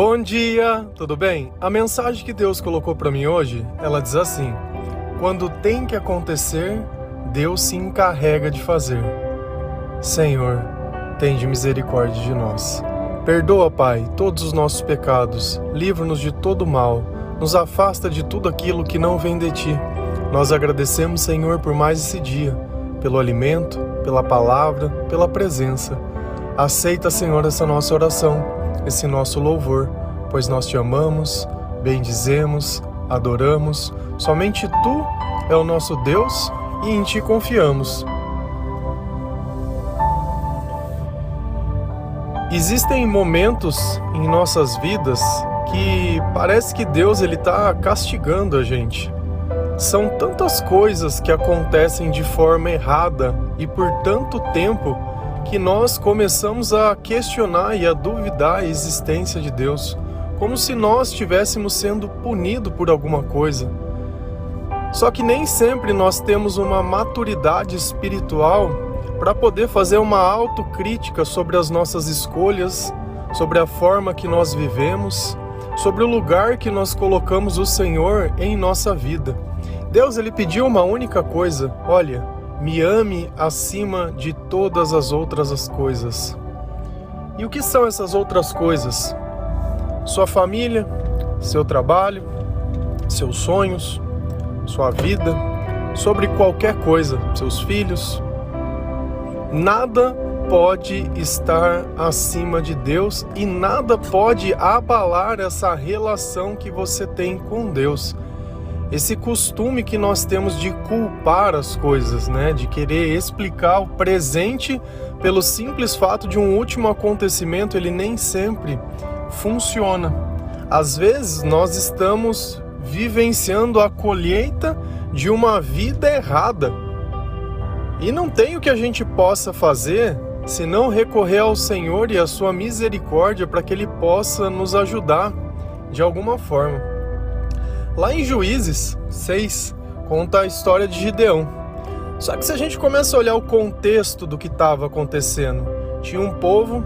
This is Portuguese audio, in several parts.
Bom dia, tudo bem? A mensagem que Deus colocou para mim hoje, ela diz assim: Quando tem que acontecer, Deus se encarrega de fazer. Senhor, tende misericórdia de nós. Perdoa, Pai, todos os nossos pecados, livra-nos de todo mal, nos afasta de tudo aquilo que não vem de ti. Nós agradecemos, Senhor, por mais esse dia, pelo alimento, pela palavra, pela presença. Aceita, Senhor, essa nossa oração esse nosso louvor, pois nós te amamos, bendizemos, adoramos. Somente tu é o nosso Deus e em ti confiamos. Existem momentos em nossas vidas que parece que Deus ele está castigando a gente. São tantas coisas que acontecem de forma errada e por tanto tempo que nós começamos a questionar e a duvidar a existência de Deus, como se nós estivéssemos sendo punidos por alguma coisa. Só que nem sempre nós temos uma maturidade espiritual para poder fazer uma autocrítica sobre as nossas escolhas, sobre a forma que nós vivemos, sobre o lugar que nós colocamos o Senhor em nossa vida. Deus ele pediu uma única coisa: olha, me ame acima de todas as outras as coisas. E o que são essas outras coisas? Sua família, seu trabalho, seus sonhos, sua vida, sobre qualquer coisa, seus filhos. Nada pode estar acima de Deus e nada pode abalar essa relação que você tem com Deus esse costume que nós temos de culpar as coisas, né? De querer explicar o presente pelo simples fato de um último acontecimento, ele nem sempre funciona. Às vezes nós estamos vivenciando a colheita de uma vida errada. E não tem o que a gente possa fazer se não recorrer ao Senhor e à sua misericórdia para que ele possa nos ajudar de alguma forma. Lá em Juízes 6, conta a história de Gideão. Só que se a gente começa a olhar o contexto do que estava acontecendo, tinha um povo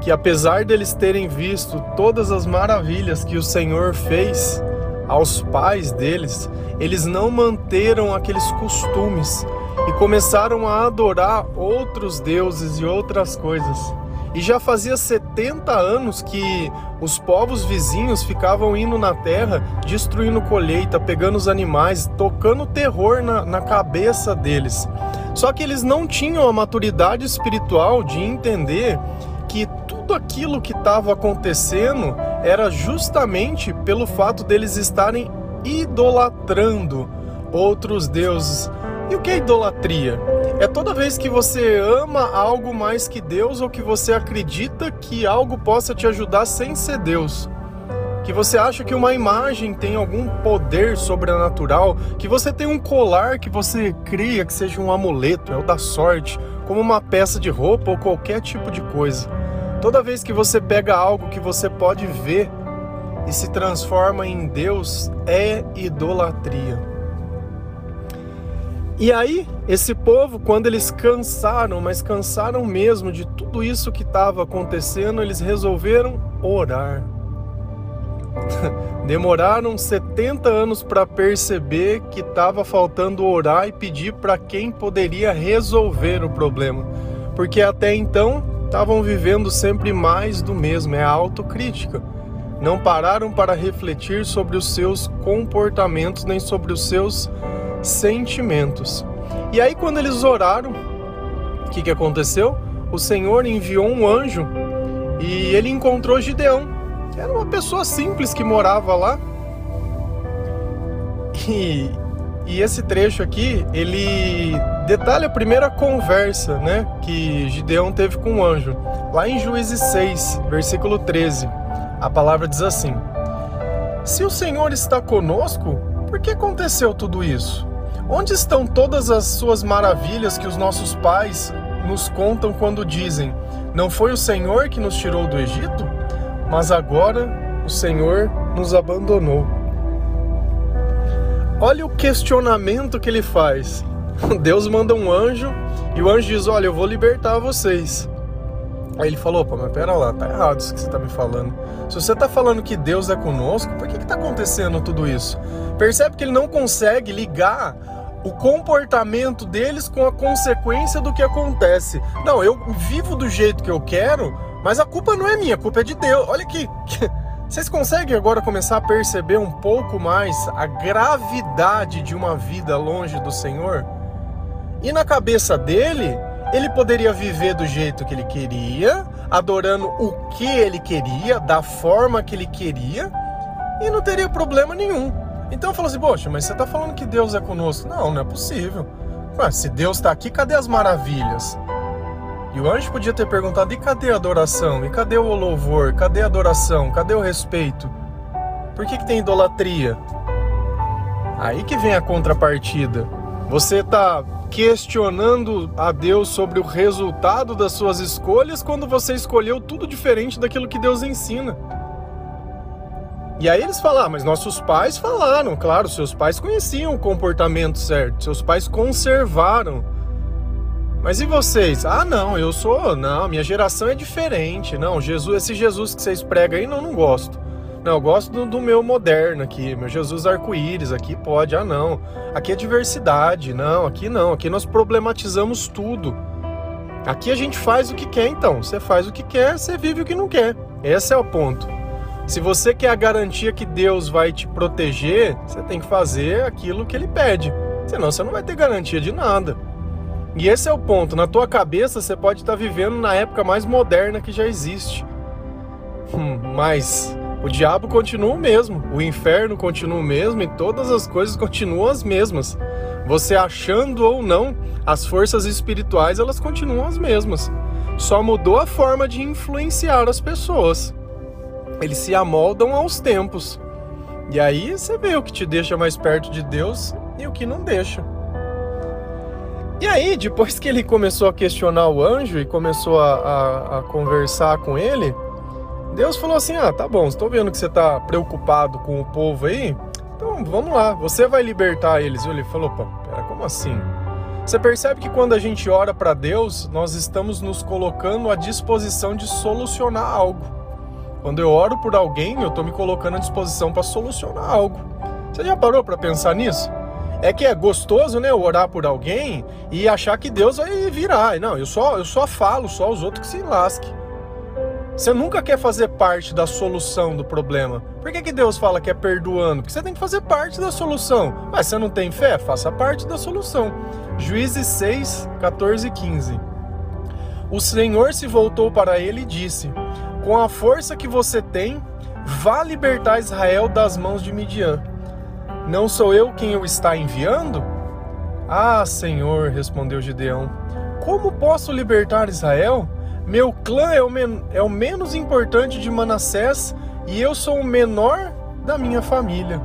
que, apesar deles terem visto todas as maravilhas que o Senhor fez aos pais deles, eles não manteram aqueles costumes e começaram a adorar outros deuses e outras coisas. E já fazia 70 anos que os povos vizinhos ficavam indo na terra, destruindo colheita, pegando os animais, tocando terror na, na cabeça deles. Só que eles não tinham a maturidade espiritual de entender que tudo aquilo que estava acontecendo era justamente pelo fato deles estarem idolatrando outros deuses. E o que é idolatria? É toda vez que você ama algo mais que Deus ou que você acredita que algo possa te ajudar sem ser Deus. Que você acha que uma imagem tem algum poder sobrenatural, que você tem um colar que você cria que seja um amuleto, é o da sorte, como uma peça de roupa ou qualquer tipo de coisa. Toda vez que você pega algo que você pode ver e se transforma em Deus, é idolatria. E aí, esse povo, quando eles cansaram, mas cansaram mesmo de tudo isso que estava acontecendo, eles resolveram orar. Demoraram 70 anos para perceber que estava faltando orar e pedir para quem poderia resolver o problema. Porque até então estavam vivendo sempre mais do mesmo, é a autocrítica. Não pararam para refletir sobre os seus comportamentos nem sobre os seus sentimentos. E aí, quando eles oraram, o que, que aconteceu? O Senhor enviou um anjo e ele encontrou Gideão, era uma pessoa simples que morava lá. E, e esse trecho aqui, ele detalha a primeira conversa né, que Gideão teve com o anjo. Lá em Juízes 6, versículo 13, a palavra diz assim: Se o Senhor está conosco, por que aconteceu tudo isso? Onde estão todas as suas maravilhas que os nossos pais nos contam quando dizem: Não foi o Senhor que nos tirou do Egito? Mas agora o Senhor nos abandonou. Olha o questionamento que ele faz. Deus manda um anjo e o anjo diz: Olha, eu vou libertar vocês. Aí ele falou, pô, mas pera lá, tá errado isso que você tá me falando. Se você tá falando que Deus é conosco, por que que tá acontecendo tudo isso? Percebe que ele não consegue ligar o comportamento deles com a consequência do que acontece. Não, eu vivo do jeito que eu quero, mas a culpa não é minha, a culpa é de Deus. Olha que. Vocês conseguem agora começar a perceber um pouco mais a gravidade de uma vida longe do Senhor? E na cabeça dele, ele poderia viver do jeito que ele queria, adorando o que ele queria, da forma que ele queria, e não teria problema nenhum. Então falou assim: Poxa, mas você está falando que Deus é conosco? Não, não é possível. Ué, se Deus está aqui, cadê as maravilhas? E o anjo podia ter perguntado: e cadê a adoração? E cadê o louvor? Cadê a adoração? Cadê o respeito? Por que, que tem idolatria? Aí que vem a contrapartida. Você está questionando a Deus sobre o resultado das suas escolhas quando você escolheu tudo diferente daquilo que Deus ensina. E aí eles falaram, ah, mas nossos pais falaram, claro, seus pais conheciam o comportamento certo, seus pais conservaram. Mas e vocês? Ah, não, eu sou, não, minha geração é diferente. Não, Jesus, esse Jesus que vocês pregam aí, não, não gosto. Não, eu gosto do, do meu moderno aqui, meu Jesus arco-íris, aqui pode, ah não. Aqui é diversidade, não, aqui não, aqui nós problematizamos tudo. Aqui a gente faz o que quer então, você faz o que quer, você vive o que não quer. Esse é o ponto. Se você quer a garantia que Deus vai te proteger, você tem que fazer aquilo que ele pede. Senão você não vai ter garantia de nada. E esse é o ponto. Na tua cabeça você pode estar vivendo na época mais moderna que já existe. Hum, mas o diabo continua o mesmo, o inferno continua o mesmo e todas as coisas continuam as mesmas. Você achando ou não, as forças espirituais elas continuam as mesmas. Só mudou a forma de influenciar as pessoas. Eles se amoldam aos tempos. E aí você vê o que te deixa mais perto de Deus e o que não deixa. E aí, depois que ele começou a questionar o anjo e começou a, a, a conversar com ele, Deus falou assim: Ah, tá bom, estou vendo que você está preocupado com o povo aí, então vamos lá, você vai libertar eles. Ele falou: Pô, pera, como assim? Você percebe que quando a gente ora para Deus, nós estamos nos colocando à disposição de solucionar algo. Quando eu oro por alguém, eu estou me colocando à disposição para solucionar algo. Você já parou para pensar nisso? É que é gostoso, né, orar por alguém e achar que Deus vai virar. Não, eu só, eu só falo, só os outros que se lasquem. Você nunca quer fazer parte da solução do problema. Por que, que Deus fala que é perdoando? Porque você tem que fazer parte da solução. Mas você não tem fé? Faça parte da solução. Juízes 6, 14 e 15. O Senhor se voltou para ele e disse: Com a força que você tem, vá libertar Israel das mãos de Midian. Não sou eu quem o está enviando? Ah, Senhor, respondeu Gideão, como posso libertar Israel? Meu clã é o, men é o menos importante de Manassés e eu sou o menor da minha família.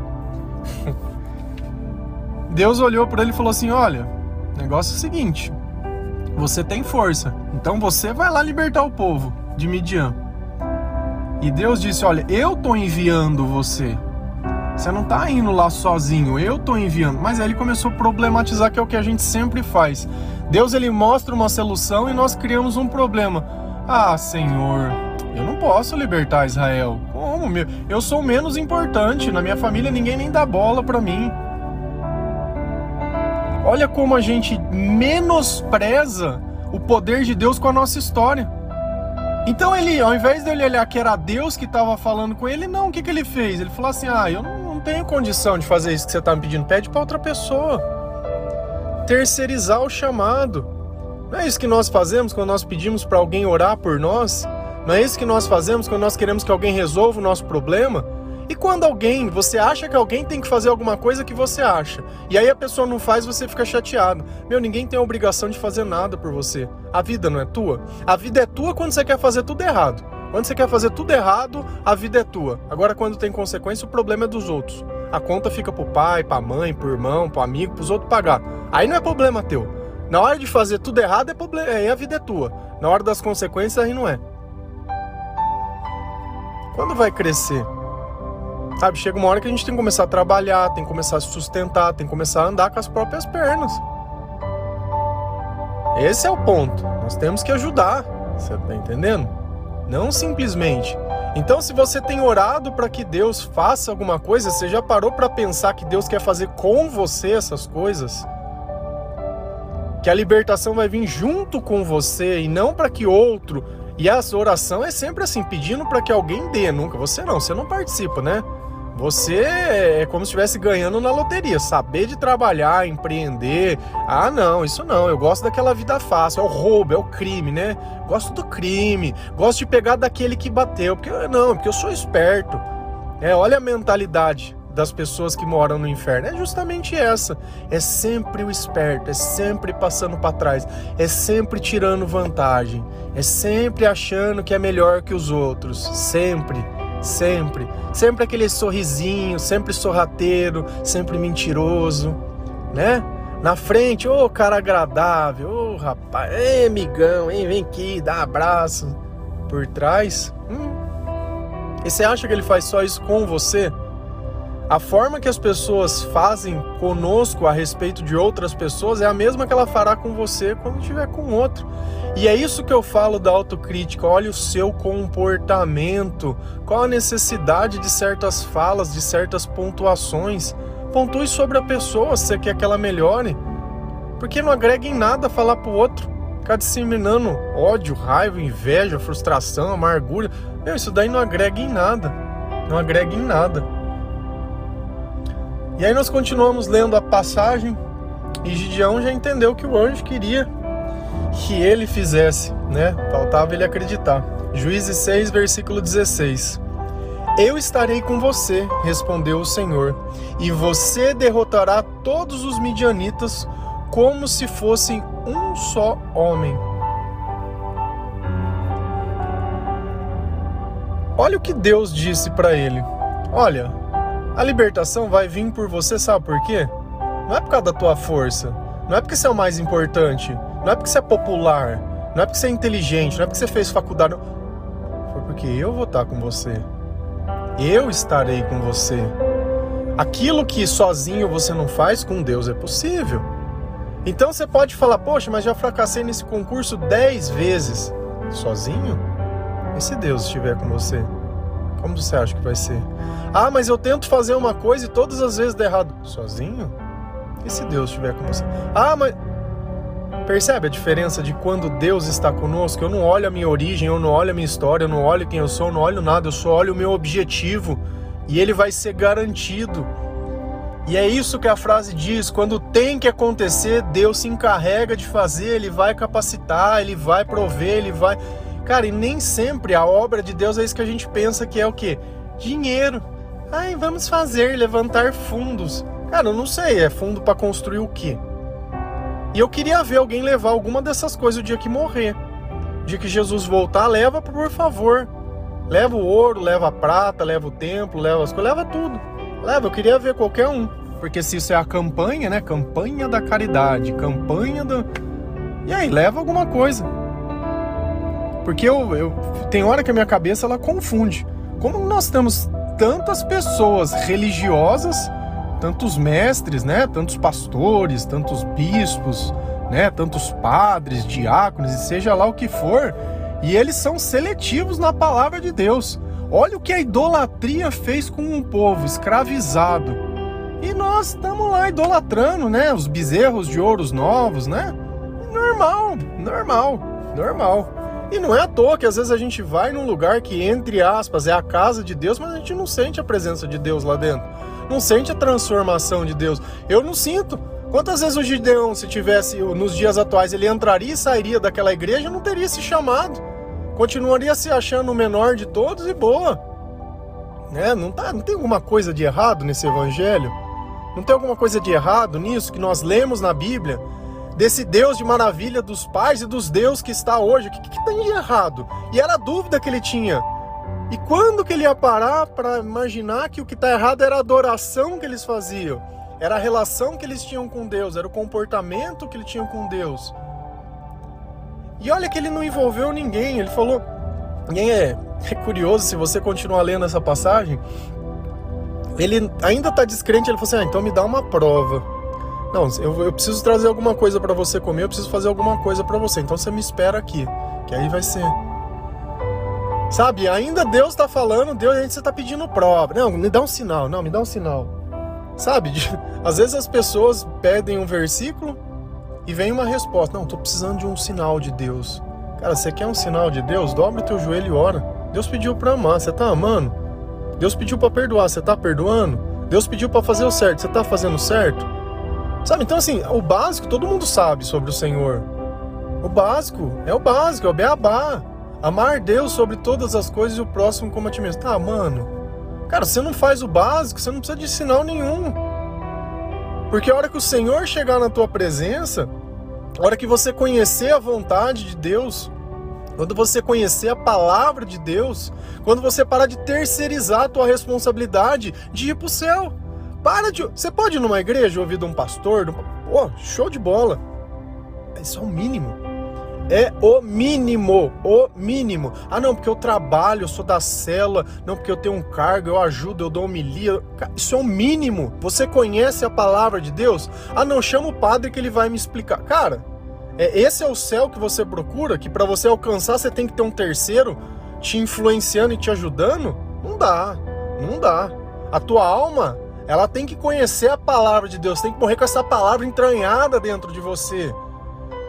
Deus olhou para ele e falou assim: Olha, negócio é o seguinte: você tem força, então você vai lá libertar o povo de Midian. E Deus disse: Olha, eu estou enviando você. Você não está indo lá sozinho, eu estou enviando. Mas aí ele começou a problematizar, que é o que a gente sempre faz. Deus ele mostra uma solução e nós criamos um problema. Ah, Senhor, eu não posso libertar Israel. Como? Meu? Eu sou menos importante. Na minha família ninguém nem dá bola para mim. Olha como a gente menospreza o poder de Deus com a nossa história. Então ele, ao invés de ele olhar que era Deus que estava falando com ele, não, o que, que ele fez? Ele falou assim: ah, eu não, não tenho condição de fazer isso que você está me pedindo, pede para outra pessoa terceirizar o chamado. Não é isso que nós fazemos quando nós pedimos para alguém orar por nós? Não é isso que nós fazemos quando nós queremos que alguém resolva o nosso problema? E quando alguém, você acha que alguém tem que fazer alguma coisa que você acha, e aí a pessoa não faz, você fica chateado. Meu, ninguém tem a obrigação de fazer nada por você. A vida não é tua? A vida é tua quando você quer fazer tudo errado. Quando você quer fazer tudo errado, a vida é tua. Agora, quando tem consequência, o problema é dos outros. A conta fica pro pai, pra mãe, pro irmão, pro amigo, pros outros pagar. Aí não é problema teu. Na hora de fazer tudo errado, é problema, aí a vida é tua. Na hora das consequências, aí não é. Quando vai crescer? Sabe, chega uma hora que a gente tem que começar a trabalhar, tem que começar a se sustentar, tem que começar a andar com as próprias pernas. Esse é o ponto. Nós temos que ajudar. Você tá entendendo? Não simplesmente. Então, se você tem orado para que Deus faça alguma coisa, você já parou para pensar que Deus quer fazer com você essas coisas? Que a libertação vai vir junto com você e não para que outro. E a oração é sempre assim, pedindo para que alguém dê, nunca. Você não, você não participa, né? Você é como se estivesse ganhando na loteria, saber de trabalhar, empreender. Ah, não, isso não. Eu gosto daquela vida fácil, é o roubo, é o crime, né? Gosto do crime, gosto de pegar daquele que bateu, porque não, porque eu sou esperto. É, olha a mentalidade das pessoas que moram no inferno. É justamente essa. É sempre o esperto, é sempre passando para trás, é sempre tirando vantagem, é sempre achando que é melhor que os outros, sempre. Sempre. Sempre aquele sorrisinho, sempre sorrateiro, sempre mentiroso, né? Na frente, ô oh, cara agradável, ô oh, rapaz, ei, amigão, hein, vem aqui, dá abraço. Por trás, hum. E você acha que ele faz só isso com você? A forma que as pessoas fazem conosco a respeito de outras pessoas é a mesma que ela fará com você quando estiver com outro. E é isso que eu falo da autocrítica. Olha o seu comportamento. Qual a necessidade de certas falas, de certas pontuações? Pontue sobre a pessoa se você quer que ela melhore. Porque não agrega em nada falar pro outro. Ficar disseminando ódio, raiva, inveja, frustração, amargura. Meu, isso daí não agrega em nada. Não agrega em nada. E aí nós continuamos lendo a passagem e Gideão já entendeu que o anjo queria que ele fizesse, né? Faltava ele acreditar. Juízes 6, versículo 16. Eu estarei com você, respondeu o Senhor, e você derrotará todos os midianitas como se fossem um só homem. Olha o que Deus disse para ele. Olha, a libertação vai vir por você, sabe por quê? Não é por causa da tua força, não é porque você é o mais importante, não é porque você é popular, não é porque você é inteligente, não é porque você fez faculdade. Foi porque eu vou estar com você. Eu estarei com você. Aquilo que sozinho você não faz, com Deus é possível. Então você pode falar, poxa, mas já fracassei nesse concurso dez vezes. Sozinho? E se Deus estiver com você? Como você acha que vai ser? Ah, mas eu tento fazer uma coisa e todas as vezes dá errado. Sozinho? E se Deus estiver com você? Ah, mas. Percebe a diferença de quando Deus está conosco? Eu não olho a minha origem, eu não olho a minha história, eu não olho quem eu sou, eu não olho nada, eu só olho o meu objetivo e ele vai ser garantido. E é isso que a frase diz: quando tem que acontecer, Deus se encarrega de fazer, ele vai capacitar, ele vai prover, ele vai. Cara, e nem sempre a obra de Deus é isso que a gente pensa que é o quê? Dinheiro. Ai, vamos fazer, levantar fundos. Cara, eu não sei, é fundo para construir o quê? E eu queria ver alguém levar alguma dessas coisas o dia que morrer. O dia que Jesus voltar, leva, por favor. Leva o ouro, leva a prata, leva o templo, leva as coisas, leva tudo. Leva, eu queria ver qualquer um. Porque se isso é a campanha, né? Campanha da caridade, campanha do. E aí, leva alguma coisa. Porque eu, eu tem hora que a minha cabeça ela confunde. Como nós temos tantas pessoas religiosas, tantos mestres, né, tantos pastores, tantos bispos, né, tantos padres, diáconos e seja lá o que for, e eles são seletivos na palavra de Deus. Olha o que a idolatria fez com um povo escravizado. E nós estamos lá idolatrando, né, os bezerros de ouros novos, né? Normal, normal, normal. E não é à toa que às vezes a gente vai num lugar que, entre aspas, é a casa de Deus, mas a gente não sente a presença de Deus lá dentro. Não sente a transformação de Deus. Eu não sinto. Quantas vezes o Gideão, se tivesse nos dias atuais, ele entraria e sairia daquela igreja, não teria se chamado. Continuaria se achando o menor de todos e boa. Né? Não, tá, não tem alguma coisa de errado nesse evangelho? Não tem alguma coisa de errado nisso que nós lemos na Bíblia? Desse Deus de maravilha dos pais e dos Deus que está hoje. O que, que tem de errado? E era a dúvida que ele tinha. E quando que ele ia parar para imaginar que o que está errado era a adoração que eles faziam? Era a relação que eles tinham com Deus, era o comportamento que eles tinham com Deus. E olha que ele não envolveu ninguém, ele falou. Ninguém é, é curioso se você continuar lendo essa passagem. Ele ainda está descrente, ele falou assim: ah, então me dá uma prova. Não, eu, eu preciso trazer alguma coisa para você comer, eu preciso fazer alguma coisa para você. Então você me espera aqui, que aí vai ser. Sabe, ainda Deus está falando, Deus, a gente você tá pedindo prova. Não, me dá um sinal, não, me dá um sinal. Sabe, às vezes as pessoas pedem um versículo e vem uma resposta. Não, tô precisando de um sinal de Deus. Cara, você quer um sinal de Deus? Dobra o teu joelho e ora. Deus pediu para amar, você tá amando? Deus pediu para perdoar, você tá perdoando? Deus pediu para fazer o certo, você tá fazendo certo? Sabe? Então, assim, o básico todo mundo sabe sobre o Senhor. O básico é o básico, é o beabá. Amar Deus sobre todas as coisas e o próximo como a ti mesmo. Tá, mano. Cara, você não faz o básico, você não precisa de sinal nenhum. Porque a hora que o Senhor chegar na tua presença, a hora que você conhecer a vontade de Deus, quando você conhecer a palavra de Deus, quando você parar de terceirizar a tua responsabilidade de ir pro céu. Para de. Você pode ir numa igreja ouvir de um pastor? Pô, show de bola. Isso é o mínimo. É o mínimo, o mínimo. Ah, não, porque eu trabalho, eu sou da cela, não, porque eu tenho um cargo, eu ajudo, eu dou homilia. Isso é o mínimo. Você conhece a palavra de Deus? Ah, não, chama o padre que ele vai me explicar. Cara, é, esse é o céu que você procura, que para você alcançar você tem que ter um terceiro te influenciando e te ajudando? Não dá, não dá. A tua alma ela tem que conhecer a palavra de Deus, tem que morrer com essa palavra entranhada dentro de você.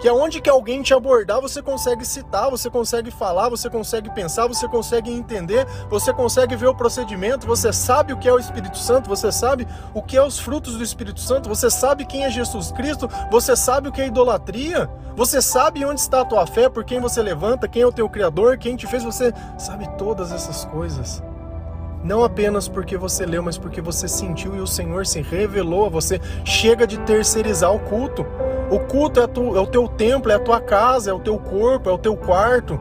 Que aonde que alguém te abordar, você consegue citar, você consegue falar, você consegue pensar, você consegue entender, você consegue ver o procedimento, você sabe o que é o Espírito Santo, você sabe o que é os frutos do Espírito Santo, você sabe quem é Jesus Cristo, você sabe o que é idolatria, você sabe onde está a tua fé, por quem você levanta, quem é o teu Criador, quem te fez, você sabe todas essas coisas. Não apenas porque você leu, mas porque você sentiu e o Senhor se revelou a você. Chega de terceirizar o culto. O culto é, tu, é o teu templo, é a tua casa, é o teu corpo, é o teu quarto.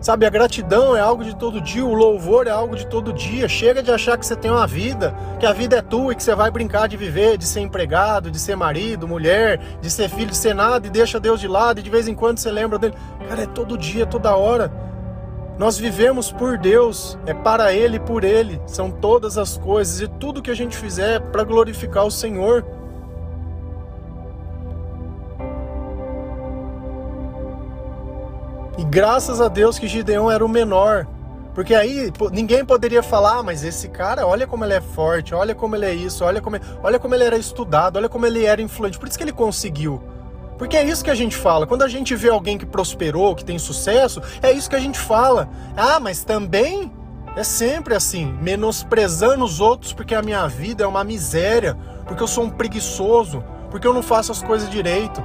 Sabe, a gratidão é algo de todo dia, o louvor é algo de todo dia. Chega de achar que você tem uma vida, que a vida é tua e que você vai brincar de viver, de ser empregado, de ser marido, mulher, de ser filho, de ser nada e deixa Deus de lado e de vez em quando você lembra dele. Cara, é todo dia, toda hora. Nós vivemos por Deus, é para Ele e por Ele, são todas as coisas e tudo que a gente fizer é para glorificar o Senhor. E graças a Deus que Gideão era o menor, porque aí ninguém poderia falar, ah, mas esse cara, olha como ele é forte, olha como ele é isso, olha como, olha como ele era estudado, olha como ele era influente. Por isso que ele conseguiu. Porque é isso que a gente fala. Quando a gente vê alguém que prosperou, que tem sucesso, é isso que a gente fala. Ah, mas também é sempre assim, menosprezando os outros porque a minha vida é uma miséria, porque eu sou um preguiçoso, porque eu não faço as coisas direito.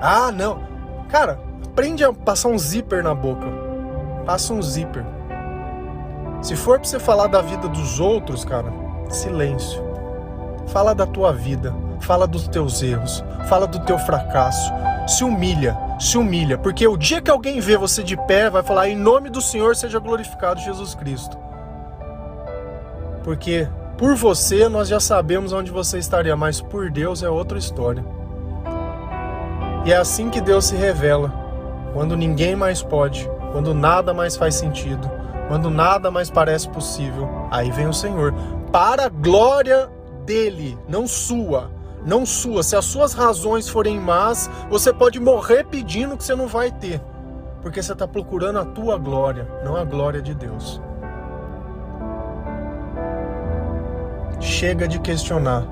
Ah, não. Cara, aprende a passar um zíper na boca. Passa um zíper. Se for pra você falar da vida dos outros, cara, silêncio. Fala da tua vida fala dos teus erros, fala do teu fracasso, se humilha, se humilha, porque o dia que alguém vê você de pé, vai falar: em nome do Senhor seja glorificado Jesus Cristo. Porque por você nós já sabemos onde você estaria, mas por Deus é outra história. E é assim que Deus se revela, quando ninguém mais pode, quando nada mais faz sentido, quando nada mais parece possível. Aí vem o Senhor, para a glória dele, não sua não sua. Se as suas razões forem más, você pode morrer pedindo que você não vai ter, porque você está procurando a tua glória, não a glória de Deus. Chega de questionar.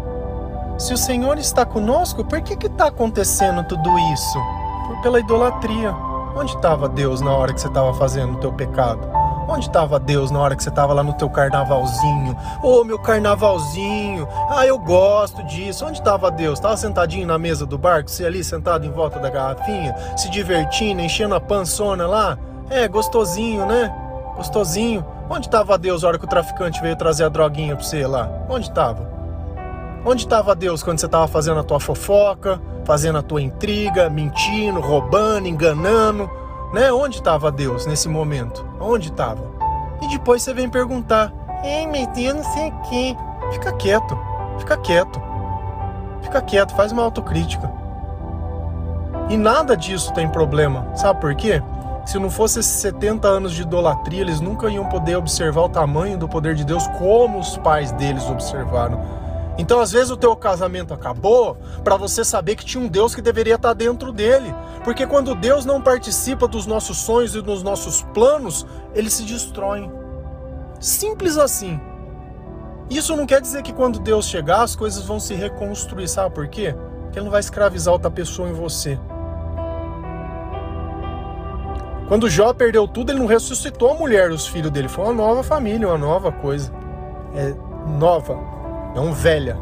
Se o Senhor está conosco, por que está acontecendo tudo isso? Por, pela idolatria. Onde estava Deus na hora que você estava fazendo o teu pecado? Onde estava Deus na hora que você estava lá no teu carnavalzinho? Ô, oh, meu carnavalzinho. Ah, eu gosto disso. Onde estava Deus? Estava sentadinho na mesa do barco, você ali sentado em volta da garrafinha, se divertindo, enchendo a pançona lá? É, gostosinho, né? Gostosinho. Onde estava Deus na hora que o traficante veio trazer a droguinha para você lá? Onde estava? Onde estava Deus quando você estava fazendo a tua fofoca, fazendo a tua intriga, mentindo, roubando, enganando? Né? Onde estava Deus nesse momento? Onde estava? E depois você vem perguntar: Ei, mas eu não sei o quê. Fica quieto, fica quieto. Fica quieto, faz uma autocrítica. E nada disso tem problema. Sabe por quê? Se não fosse esses 70 anos de idolatria, eles nunca iam poder observar o tamanho do poder de Deus como os pais deles observaram. Então, às vezes, o teu casamento acabou para você saber que tinha um Deus que deveria estar dentro dele. Porque quando Deus não participa dos nossos sonhos e dos nossos planos, eles se destroem. Simples assim. Isso não quer dizer que quando Deus chegar, as coisas vão se reconstruir. Sabe por quê? Porque Ele não vai escravizar outra pessoa em você. Quando Jó perdeu tudo, ele não ressuscitou a mulher, os filhos dele. Foi uma nova família, uma nova coisa. É nova não velha.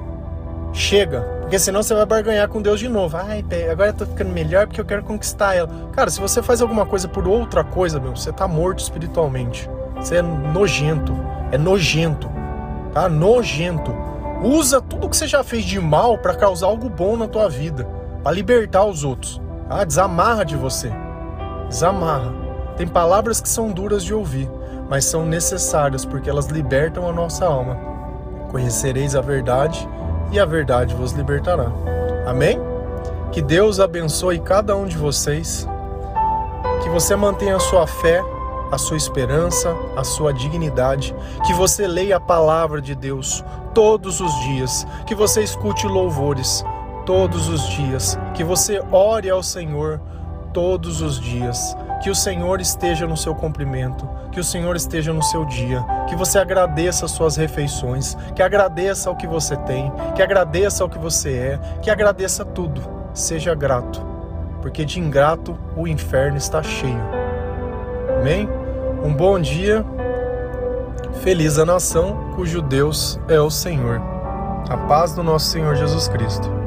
Chega, porque senão você vai barganhar com Deus de novo. Ai, agora eu tô ficando melhor porque eu quero conquistar ela. Cara, se você faz alguma coisa por outra coisa, meu, você tá morto espiritualmente. Você é nojento. É nojento. Tá? Nojento. Usa tudo que você já fez de mal para causar algo bom na tua vida, para libertar os outros. Tá? Desamarra de você. Desamarra. Tem palavras que são duras de ouvir, mas são necessárias porque elas libertam a nossa alma. Conhecereis a verdade e a verdade vos libertará. Amém? Que Deus abençoe cada um de vocês. Que você mantenha a sua fé, a sua esperança, a sua dignidade. Que você leia a palavra de Deus todos os dias. Que você escute louvores todos os dias. Que você ore ao Senhor todos os dias que o Senhor esteja no seu cumprimento, que o Senhor esteja no seu dia, que você agradeça as suas refeições, que agradeça o que você tem, que agradeça o que você é, que agradeça tudo. Seja grato, porque de ingrato o inferno está cheio. Amém? Um bom dia. Feliz a nação cujo Deus é o Senhor. A paz do nosso Senhor Jesus Cristo.